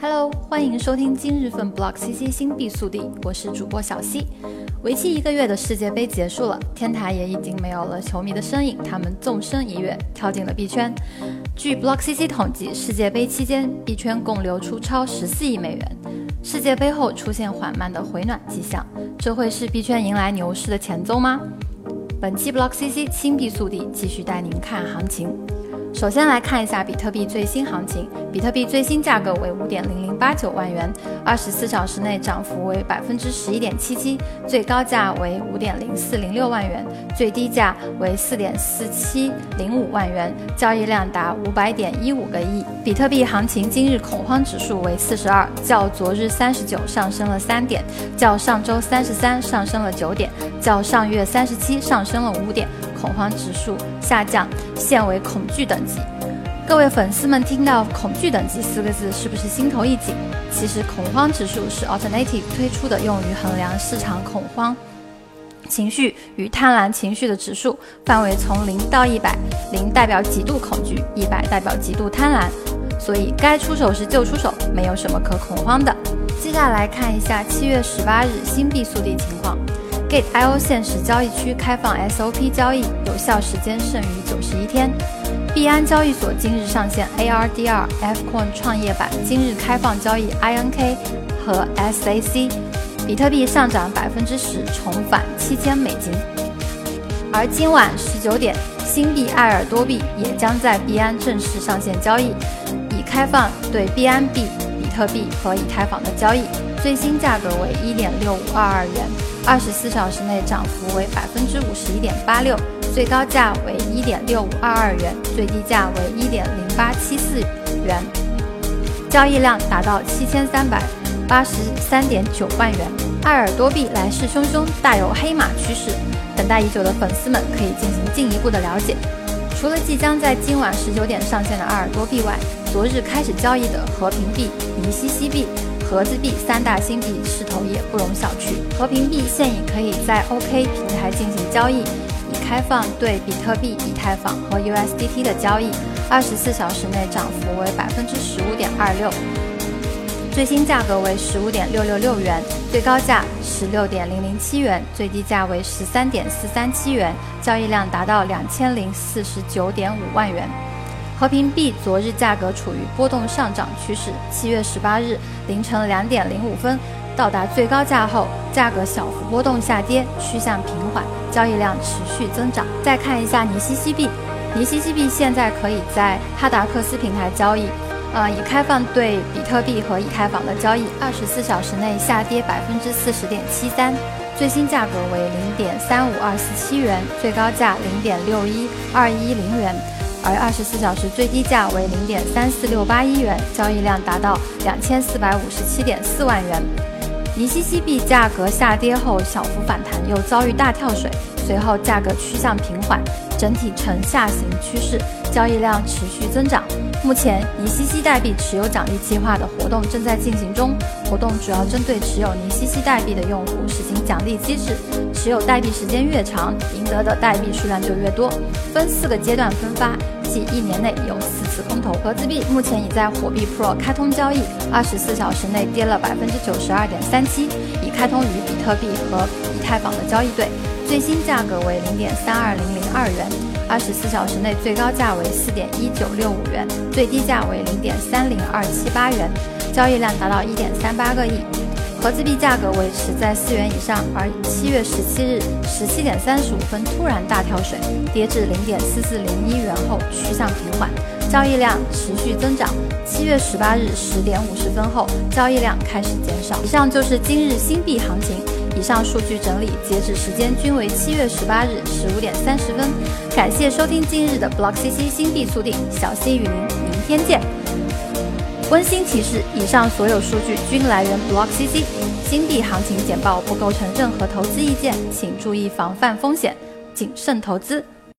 Hello，欢迎收听今日份 Block CC 新币速递，我是主播小溪。为期一个月的世界杯结束了，天台也已经没有了球迷的身影，他们纵身一跃跳进了币圈。据 Block CC 统计，世界杯期间币圈共流出超十四亿美元。世界杯后出现缓慢的回暖迹象，这会是币圈迎来牛市的前奏吗？本期 Block CC 新币速递继续带您看行情。首先来看一下比特币最新行情，比特币最新价格为五点零零八九万元，二十四小时内涨幅为百分之十一点七七，最高价为五点零四零六万元，最低价为四点四七零五万元，交易量达五百点一五个亿。比特币行情今日恐慌指数为四十二，较昨日三十九上升了三点，较上周三十三上升了九点，较上月三十七上升了五点。恐慌指数下降，现为恐惧等级。各位粉丝们听到“恐惧等级”四个字，是不是心头一紧？其实，恐慌指数是 Alternative 推出的，用于衡量市场恐慌情绪与贪婪情绪的指数，范围从零到一百，零代表极度恐惧，一百代表极度贪婪。所以，该出手时就出手，没有什么可恐慌的。接下来看一下七月十八日新币速递情况。Gate.io 现实交易区开放 SOP 交易，有效时间剩余九十一天。币安交易所今日上线 ARDR Fcoin 创业板，今日开放交易 INK 和 SAC。比特币上涨百分之十，重返七千美金。而今晚十九点，新币爱尔多币也将在币安正式上线交易，已开放对币安币、比特币和以太坊的交易，最新价格为一点六五二二元。二十四小时内涨幅为百分之五十一点八六，最高价为一点六五二二元，最低价为一点零八七四元，交易量达到七千三百八十三点九万元。爱尔多币来势汹汹，大有黑马趋势，等待已久的粉丝们可以进行进一步的了解。除了即将在今晚十九点上线的爱尔多币外，昨日开始交易的和平币、尼西西币。盒子币三大新币势头也不容小觑。和平币现已可以在 OK 平台进行交易，开放对比特币、以太坊和 USDT 的交易，二十四小时内涨幅为百分之十五点二六，最新价格为十五点六六六元，最高价十六点零零七元，最低价为十三点四三七元，交易量达到两千零四十九点五万元。和平币昨日价格处于波动上涨趋势，七月十八日凌晨两点零五分到达最高价后，价格小幅波动下跌，趋向平缓，交易量持续增长。再看一下尼西西币，尼西西币现在可以在哈达克斯平台交易，呃，已开放对比特币和以太坊的交易，二十四小时内下跌百分之四十点七三，最新价格为零点三五二四七元，最高价零点六一二一零元。而二十四小时最低价为零点三四六八一元，交易量达到两千四百五十七点四万元。尼西西币价格下跌后小幅反弹，又遭遇大跳水，随后价格趋向平缓，整体呈下行趋势，交易量持续增长。目前，尼西西代币持有奖励计划的活动正在进行中，活动主要针对持有尼西西代币的用户实行奖励机制，持有代币时间越长，赢得的代币数量就越多，分四个阶段分发。即一年内有四次空投。盒子币目前已在火币 Pro 开通交易，二十四小时内跌了百分之九十二点三七，已开通于比特币和以太坊的交易对，最新价格为零点三二零零二元，二十四小时内最高价为四点一九六五元，最低价为零点三零二七八元，交易量达到一点三八个亿。盒子币价格维持在四元以上，而七月十七日十七点三十五分突然大跳水，跌至零点四四零一元后趋向平缓，交易量持续增长。七月十八日十点五十分后，交易量开始减少。以上就是今日新币行情，以上数据整理截止时间均为七月十八日十五点三十分。感谢收听今日的 Block CC 新币速递，小溪与您明天见。温馨提示：以上所有数据均来源 Block CC，新币行情简报不构成任何投资意见，请注意防范风险，谨慎投资。